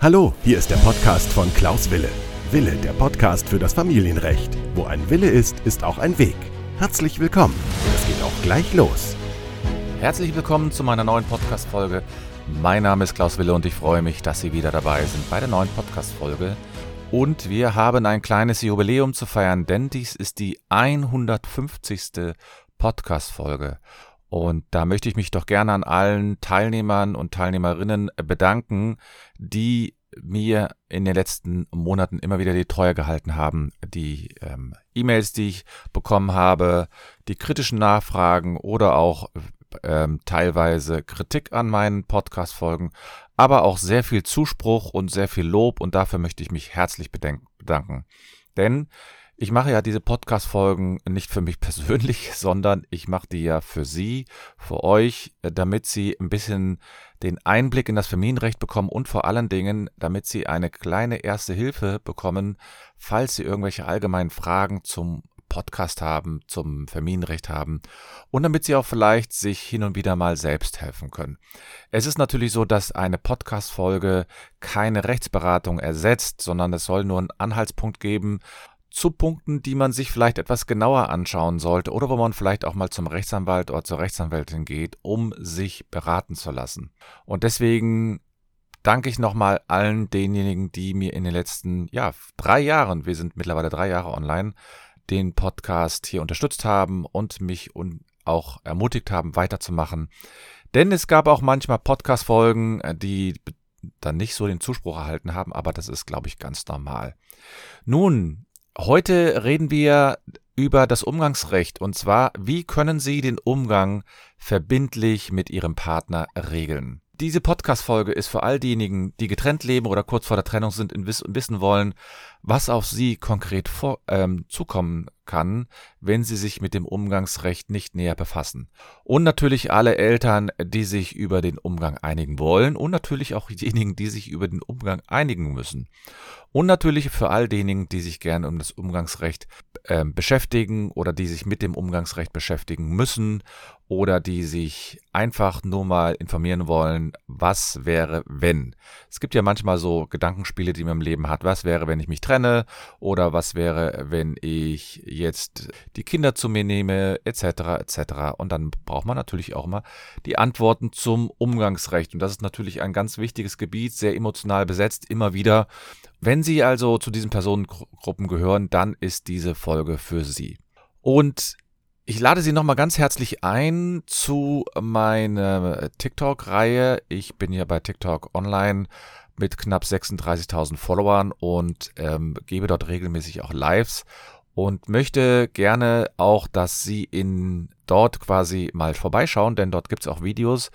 Hallo, hier ist der Podcast von Klaus Wille. Wille, der Podcast für das Familienrecht. Wo ein Wille ist, ist auch ein Weg. Herzlich willkommen. Es geht auch gleich los. Herzlich willkommen zu meiner neuen Podcast-Folge. Mein Name ist Klaus Wille und ich freue mich, dass Sie wieder dabei sind bei der neuen Podcast-Folge. Und wir haben ein kleines Jubiläum zu feiern, denn dies ist die 150. Podcast-Folge. Und da möchte ich mich doch gerne an allen Teilnehmern und Teilnehmerinnen bedanken, die mir in den letzten Monaten immer wieder die Treue gehalten haben. Die ähm, E-Mails, die ich bekommen habe, die kritischen Nachfragen oder auch ähm, teilweise Kritik an meinen Podcast-Folgen, aber auch sehr viel Zuspruch und sehr viel Lob und dafür möchte ich mich herzlich bedanken. Denn ich mache ja diese Podcast-Folgen nicht für mich persönlich, sondern ich mache die ja für Sie, für euch, äh, damit Sie ein bisschen den Einblick in das Familienrecht bekommen und vor allen Dingen, damit Sie eine kleine erste Hilfe bekommen, falls Sie irgendwelche allgemeinen Fragen zum Podcast haben, zum Familienrecht haben und damit Sie auch vielleicht sich hin und wieder mal selbst helfen können. Es ist natürlich so, dass eine Podcast-Folge keine Rechtsberatung ersetzt, sondern es soll nur einen Anhaltspunkt geben, zu Punkten, die man sich vielleicht etwas genauer anschauen sollte oder wo man vielleicht auch mal zum Rechtsanwalt oder zur Rechtsanwältin geht, um sich beraten zu lassen. Und deswegen danke ich nochmal allen denjenigen, die mir in den letzten, ja, drei Jahren, wir sind mittlerweile drei Jahre online, den Podcast hier unterstützt haben und mich und auch ermutigt haben, weiterzumachen. Denn es gab auch manchmal Podcast-Folgen, die dann nicht so den Zuspruch erhalten haben, aber das ist, glaube ich, ganz normal. Nun, Heute reden wir über das Umgangsrecht und zwar, wie können Sie den Umgang verbindlich mit Ihrem Partner regeln. Diese Podcast-Folge ist für all diejenigen, die getrennt leben oder kurz vor der Trennung sind und wissen wollen, was auf sie konkret vor, ähm, zukommen kann, wenn sie sich mit dem Umgangsrecht nicht näher befassen. Und natürlich alle Eltern, die sich über den Umgang einigen wollen und natürlich auch diejenigen, die sich über den Umgang einigen müssen. Und natürlich für all diejenigen, die sich gerne um das Umgangsrecht äh, beschäftigen oder die sich mit dem Umgangsrecht beschäftigen müssen oder die sich einfach nur mal informieren wollen, was wäre, wenn. Es gibt ja manchmal so Gedankenspiele, die man im Leben hat. Was wäre, wenn ich mich trenne? Oder was wäre, wenn ich jetzt die Kinder zu mir nehme, etc., etc. Und dann braucht man natürlich auch mal die Antworten zum Umgangsrecht. Und das ist natürlich ein ganz wichtiges Gebiet, sehr emotional besetzt, immer wieder. Wenn Sie also zu diesen Personengruppen gehören, dann ist diese Folge für Sie. Und ich lade Sie nochmal ganz herzlich ein zu meiner TikTok-Reihe. Ich bin hier bei TikTok online mit knapp 36.000 Followern und ähm, gebe dort regelmäßig auch Lives und möchte gerne auch, dass Sie in dort quasi mal vorbeischauen, denn dort gibt es auch Videos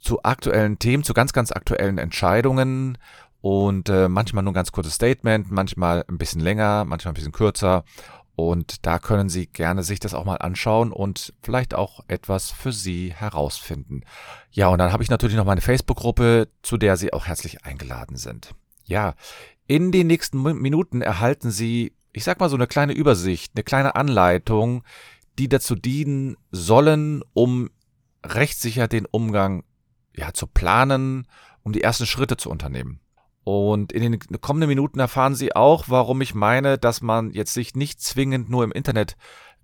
zu aktuellen Themen, zu ganz, ganz aktuellen Entscheidungen und äh, manchmal nur ein ganz kurzes Statement, manchmal ein bisschen länger, manchmal ein bisschen kürzer. Und da können Sie gerne sich das auch mal anschauen und vielleicht auch etwas für Sie herausfinden. Ja, und dann habe ich natürlich noch meine Facebook-Gruppe, zu der Sie auch herzlich eingeladen sind. Ja, in den nächsten Minuten erhalten Sie, ich sag mal so eine kleine Übersicht, eine kleine Anleitung, die dazu dienen sollen, um rechtssicher den Umgang ja, zu planen, um die ersten Schritte zu unternehmen. Und in den kommenden Minuten erfahren Sie auch, warum ich meine, dass man jetzt sich nicht zwingend nur im Internet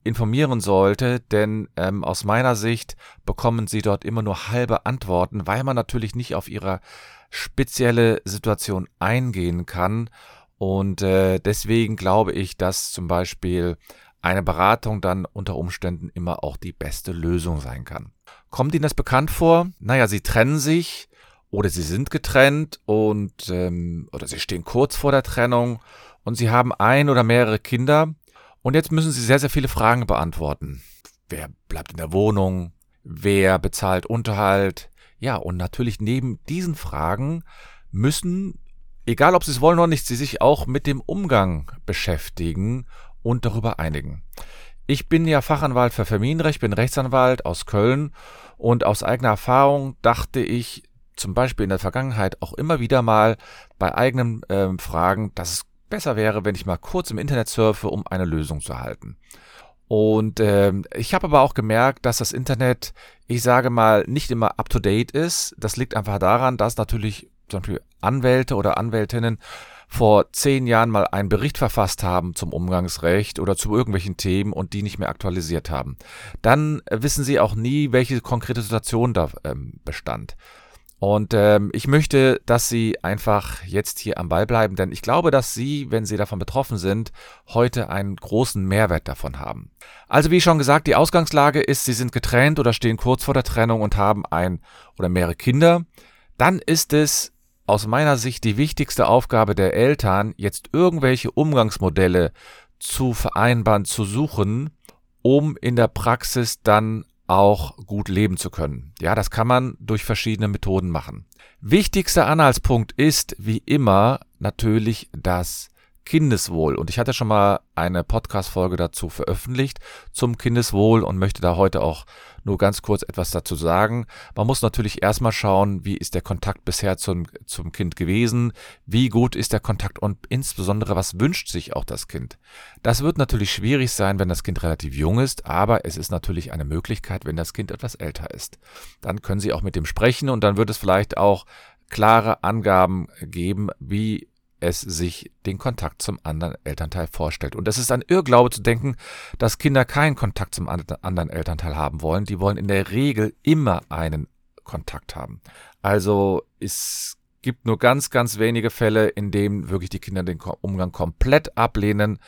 informieren sollte, denn ähm, aus meiner Sicht bekommen Sie dort immer nur halbe Antworten, weil man natürlich nicht auf Ihre spezielle Situation eingehen kann. Und äh, deswegen glaube ich, dass zum Beispiel eine Beratung dann unter Umständen immer auch die beste Lösung sein kann. Kommt Ihnen das bekannt vor? Naja, Sie trennen sich, oder sie sind getrennt und ähm, oder sie stehen kurz vor der Trennung und sie haben ein oder mehrere Kinder und jetzt müssen sie sehr, sehr viele Fragen beantworten. Wer bleibt in der Wohnung? Wer bezahlt Unterhalt? Ja, und natürlich neben diesen Fragen müssen, egal ob sie es wollen oder nicht, sie sich auch mit dem Umgang beschäftigen und darüber einigen. Ich bin ja Fachanwalt für Familienrecht, bin Rechtsanwalt aus Köln und aus eigener Erfahrung dachte ich, zum Beispiel in der Vergangenheit auch immer wieder mal bei eigenen äh, Fragen, dass es besser wäre, wenn ich mal kurz im Internet surfe, um eine Lösung zu erhalten. Und äh, ich habe aber auch gemerkt, dass das Internet, ich sage mal, nicht immer up-to-date ist. Das liegt einfach daran, dass natürlich zum Beispiel Anwälte oder Anwältinnen vor zehn Jahren mal einen Bericht verfasst haben zum Umgangsrecht oder zu irgendwelchen Themen und die nicht mehr aktualisiert haben. Dann wissen sie auch nie, welche konkrete Situation da ähm, bestand. Und ähm, ich möchte, dass Sie einfach jetzt hier am Ball bleiben, denn ich glaube, dass Sie, wenn Sie davon betroffen sind, heute einen großen Mehrwert davon haben. Also wie schon gesagt, die Ausgangslage ist, Sie sind getrennt oder stehen kurz vor der Trennung und haben ein oder mehrere Kinder. Dann ist es aus meiner Sicht die wichtigste Aufgabe der Eltern, jetzt irgendwelche Umgangsmodelle zu vereinbaren, zu suchen, um in der Praxis dann auch gut leben zu können. Ja, das kann man durch verschiedene Methoden machen. Wichtigster Anhaltspunkt ist, wie immer, natürlich das Kindeswohl. Und ich hatte schon mal eine Podcast-Folge dazu veröffentlicht zum Kindeswohl und möchte da heute auch nur ganz kurz etwas dazu sagen. Man muss natürlich erstmal schauen, wie ist der Kontakt bisher zum, zum Kind gewesen, wie gut ist der Kontakt und insbesondere, was wünscht sich auch das Kind. Das wird natürlich schwierig sein, wenn das Kind relativ jung ist, aber es ist natürlich eine Möglichkeit, wenn das Kind etwas älter ist. Dann können Sie auch mit dem sprechen und dann wird es vielleicht auch klare Angaben geben, wie es sich den Kontakt zum anderen Elternteil vorstellt. Und es ist ein Irrglaube zu denken, dass Kinder keinen Kontakt zum anderen Elternteil haben wollen. Die wollen in der Regel immer einen Kontakt haben. Also es gibt nur ganz, ganz wenige Fälle, in denen wirklich die Kinder den Umgang komplett ablehnen.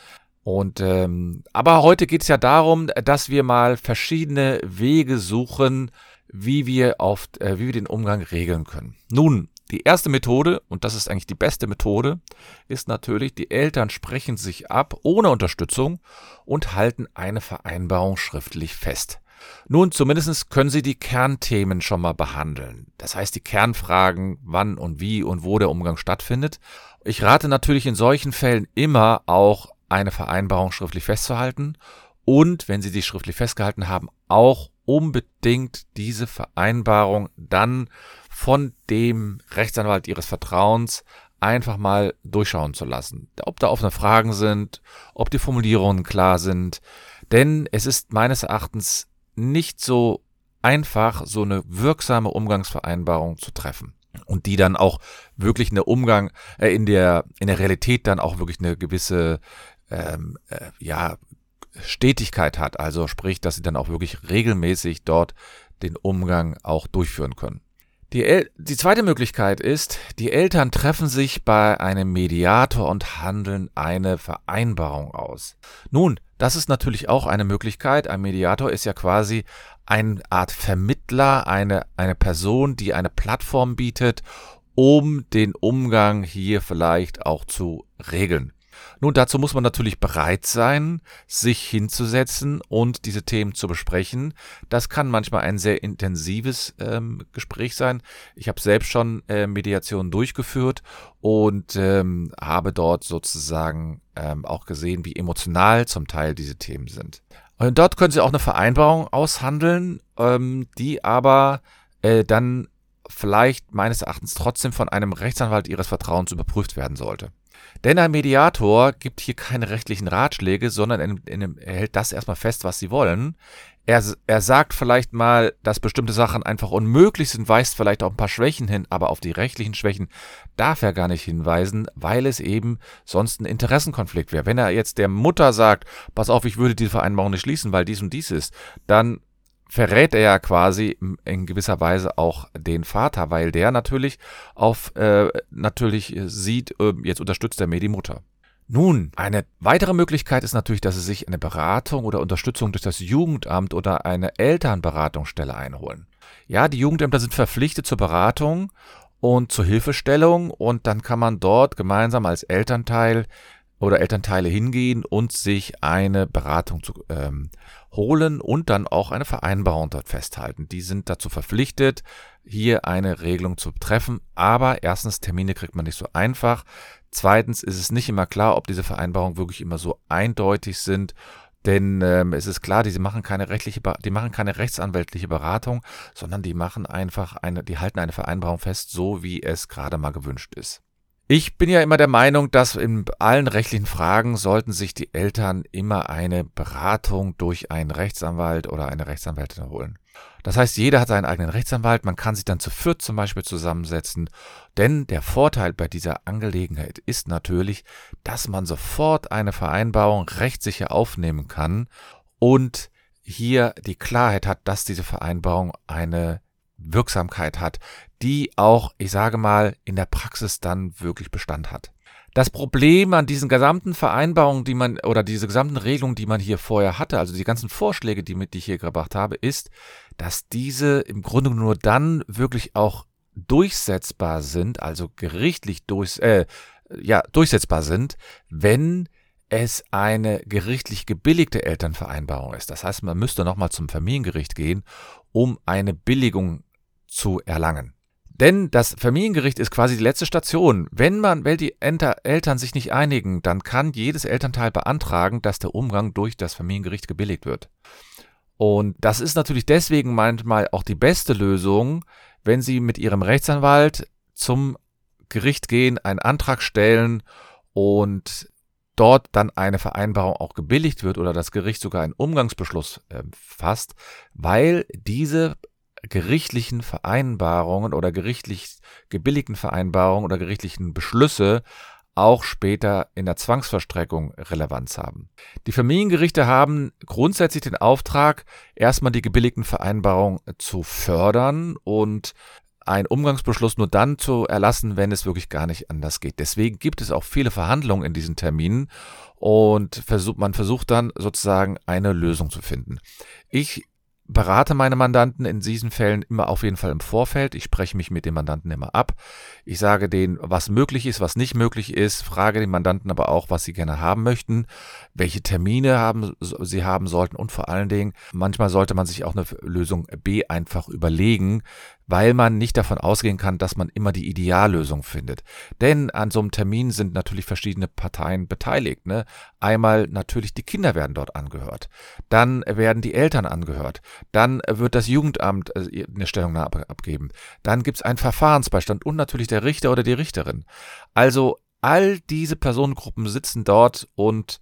Und ähm, aber heute geht es ja darum, dass wir mal verschiedene Wege suchen, wie wir auf, äh, wie wir den Umgang regeln können. Nun, die erste Methode, und das ist eigentlich die beste Methode, ist natürlich, die Eltern sprechen sich ab ohne Unterstützung und halten eine Vereinbarung schriftlich fest. Nun, zumindest können Sie die Kernthemen schon mal behandeln. Das heißt, die Kernfragen, wann und wie und wo der Umgang stattfindet. Ich rate natürlich in solchen Fällen immer auch eine Vereinbarung schriftlich festzuhalten und, wenn Sie die schriftlich festgehalten haben, auch unbedingt diese Vereinbarung dann von dem Rechtsanwalt Ihres Vertrauens einfach mal durchschauen zu lassen. Ob da offene Fragen sind, ob die Formulierungen klar sind. Denn es ist meines Erachtens nicht so einfach, so eine wirksame Umgangsvereinbarung zu treffen. Und die dann auch wirklich eine Umgang, äh, in der, in der Realität dann auch wirklich eine gewisse, ähm, äh, ja, Stetigkeit hat. Also sprich, dass sie dann auch wirklich regelmäßig dort den Umgang auch durchführen können. Die, El die zweite Möglichkeit ist, die Eltern treffen sich bei einem Mediator und handeln eine Vereinbarung aus. Nun, das ist natürlich auch eine Möglichkeit. Ein Mediator ist ja quasi eine Art Vermittler, eine, eine Person, die eine Plattform bietet, um den Umgang hier vielleicht auch zu regeln. Nun, dazu muss man natürlich bereit sein, sich hinzusetzen und diese Themen zu besprechen. Das kann manchmal ein sehr intensives ähm, Gespräch sein. Ich habe selbst schon äh, Mediationen durchgeführt und ähm, habe dort sozusagen ähm, auch gesehen, wie emotional zum Teil diese Themen sind. Und dort können Sie auch eine Vereinbarung aushandeln, ähm, die aber äh, dann vielleicht meines Erachtens trotzdem von einem Rechtsanwalt Ihres Vertrauens überprüft werden sollte. Denn ein Mediator gibt hier keine rechtlichen Ratschläge, sondern er hält das erstmal fest, was sie wollen. Er, er sagt vielleicht mal, dass bestimmte Sachen einfach unmöglich sind, weist vielleicht auch ein paar Schwächen hin, aber auf die rechtlichen Schwächen darf er gar nicht hinweisen, weil es eben sonst ein Interessenkonflikt wäre. Wenn er jetzt der Mutter sagt, pass auf, ich würde diese Vereinbarung nicht schließen, weil dies und dies ist, dann verrät er ja quasi in gewisser Weise auch den Vater, weil der natürlich auf äh, natürlich sieht, äh, jetzt unterstützt er mir die Mutter. Nun, eine weitere Möglichkeit ist natürlich, dass Sie sich eine Beratung oder Unterstützung durch das Jugendamt oder eine Elternberatungsstelle einholen. Ja, die Jugendämter sind verpflichtet zur Beratung und zur Hilfestellung und dann kann man dort gemeinsam als Elternteil oder Elternteile hingehen und sich eine Beratung zu, ähm, holen und dann auch eine Vereinbarung dort festhalten. Die sind dazu verpflichtet, hier eine Regelung zu treffen. Aber erstens, Termine kriegt man nicht so einfach. Zweitens ist es nicht immer klar, ob diese Vereinbarungen wirklich immer so eindeutig sind. Denn ähm, es ist klar, die machen keine rechtliche, die machen keine rechtsanwältliche Beratung, sondern die machen einfach eine, die halten eine Vereinbarung fest, so wie es gerade mal gewünscht ist. Ich bin ja immer der Meinung, dass in allen rechtlichen Fragen sollten sich die Eltern immer eine Beratung durch einen Rechtsanwalt oder eine Rechtsanwältin holen. Das heißt, jeder hat seinen eigenen Rechtsanwalt, man kann sich dann zu viert zum Beispiel zusammensetzen. Denn der Vorteil bei dieser Angelegenheit ist natürlich, dass man sofort eine Vereinbarung rechtssicher aufnehmen kann und hier die Klarheit hat, dass diese Vereinbarung eine Wirksamkeit hat, die auch, ich sage mal, in der Praxis dann wirklich Bestand hat. Das Problem an diesen gesamten Vereinbarungen, die man oder diese gesamten Regelungen, die man hier vorher hatte, also die ganzen Vorschläge, die, mit, die ich hier gebracht habe, ist, dass diese im Grunde nur dann wirklich auch durchsetzbar sind, also gerichtlich durch, äh, ja, durchsetzbar sind, wenn es eine gerichtlich gebilligte Elternvereinbarung ist. Das heißt, man müsste nochmal zum Familiengericht gehen, um eine Billigung zu erlangen. Denn das Familiengericht ist quasi die letzte Station. Wenn man, weil die Eltern sich nicht einigen, dann kann jedes Elternteil beantragen, dass der Umgang durch das Familiengericht gebilligt wird. Und das ist natürlich deswegen manchmal auch die beste Lösung, wenn Sie mit Ihrem Rechtsanwalt zum Gericht gehen, einen Antrag stellen und dort dann eine Vereinbarung auch gebilligt wird oder das Gericht sogar einen Umgangsbeschluss äh, fasst, weil diese gerichtlichen Vereinbarungen oder gerichtlich gebilligten Vereinbarungen oder gerichtlichen Beschlüsse auch später in der Zwangsverstreckung Relevanz haben. Die Familiengerichte haben grundsätzlich den Auftrag, erstmal die gebilligten Vereinbarungen zu fördern und einen Umgangsbeschluss nur dann zu erlassen, wenn es wirklich gar nicht anders geht. Deswegen gibt es auch viele Verhandlungen in diesen Terminen und versucht, man versucht dann sozusagen eine Lösung zu finden. Ich berate meine Mandanten in diesen Fällen immer auf jeden Fall im Vorfeld. Ich spreche mich mit den Mandanten immer ab. Ich sage denen, was möglich ist, was nicht möglich ist, frage den Mandanten aber auch, was sie gerne haben möchten, welche Termine haben, sie haben sollten und vor allen Dingen, manchmal sollte man sich auch eine Lösung B einfach überlegen, weil man nicht davon ausgehen kann, dass man immer die Ideallösung findet. Denn an so einem Termin sind natürlich verschiedene Parteien beteiligt. Ne? Einmal natürlich die Kinder werden dort angehört, dann werden die Eltern angehört, dann wird das Jugendamt äh, eine Stellungnahme abgeben, dann gibt es einen Verfahrensbeistand und natürlich der Richter oder die Richterin. Also all diese Personengruppen sitzen dort und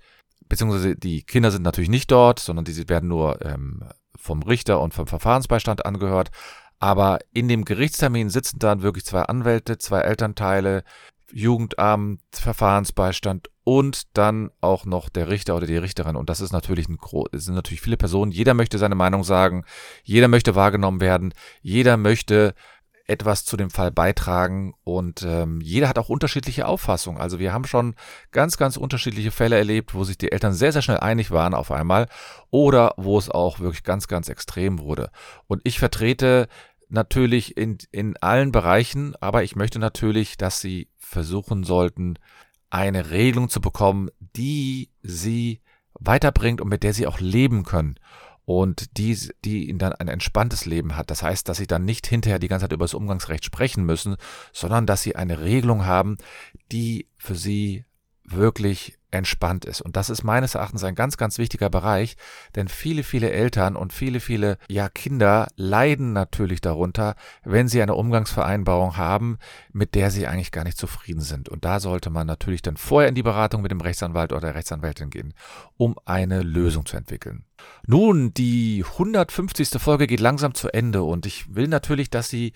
beziehungsweise die Kinder sind natürlich nicht dort, sondern die werden nur ähm, vom Richter und vom Verfahrensbeistand angehört. Aber in dem Gerichtstermin sitzen dann wirklich zwei Anwälte, zwei Elternteile, Jugendamt, Verfahrensbeistand und dann auch noch der Richter oder die Richterin. Und das ist natürlich ein es sind natürlich viele Personen. Jeder möchte seine Meinung sagen, jeder möchte wahrgenommen werden, jeder möchte etwas zu dem Fall beitragen und ähm, jeder hat auch unterschiedliche Auffassungen. Also wir haben schon ganz, ganz unterschiedliche Fälle erlebt, wo sich die Eltern sehr, sehr schnell einig waren auf einmal oder wo es auch wirklich ganz, ganz extrem wurde. Und ich vertrete natürlich in, in allen Bereichen, aber ich möchte natürlich, dass sie versuchen sollten, eine Regelung zu bekommen, die sie weiterbringt und mit der sie auch leben können und die, die dann ein entspanntes Leben hat. Das heißt, dass sie dann nicht hinterher die ganze Zeit über das Umgangsrecht sprechen müssen, sondern dass sie eine Regelung haben, die für sie wirklich entspannt ist. Und das ist meines Erachtens ein ganz, ganz wichtiger Bereich, denn viele, viele Eltern und viele, viele ja, Kinder leiden natürlich darunter, wenn sie eine Umgangsvereinbarung haben, mit der sie eigentlich gar nicht zufrieden sind. Und da sollte man natürlich dann vorher in die Beratung mit dem Rechtsanwalt oder der Rechtsanwältin gehen, um eine Lösung zu entwickeln. Nun, die 150. Folge geht langsam zu Ende und ich will natürlich, dass Sie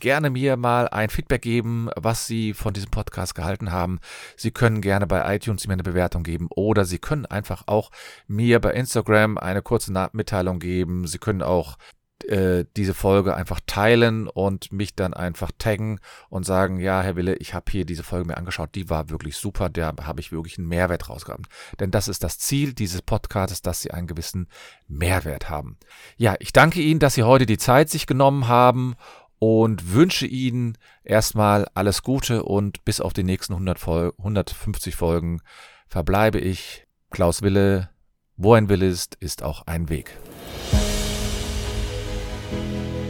gerne mir mal ein Feedback geben, was Sie von diesem Podcast gehalten haben. Sie können gerne bei iTunes mir eine Bewertung geben oder Sie können einfach auch mir bei Instagram eine kurze Mitteilung geben. Sie können auch äh, diese Folge einfach teilen und mich dann einfach taggen und sagen, ja, Herr Wille, ich habe hier diese Folge mir angeschaut, die war wirklich super, da habe ich wirklich einen Mehrwert rausgehabt. Denn das ist das Ziel dieses Podcasts, dass Sie einen gewissen Mehrwert haben. Ja, ich danke Ihnen, dass Sie heute die Zeit sich genommen haben und wünsche Ihnen erstmal alles Gute und bis auf die nächsten 100 Fol 150 Folgen verbleibe ich Klaus Wille, wo ein Wille ist, ist auch ein Weg. thank you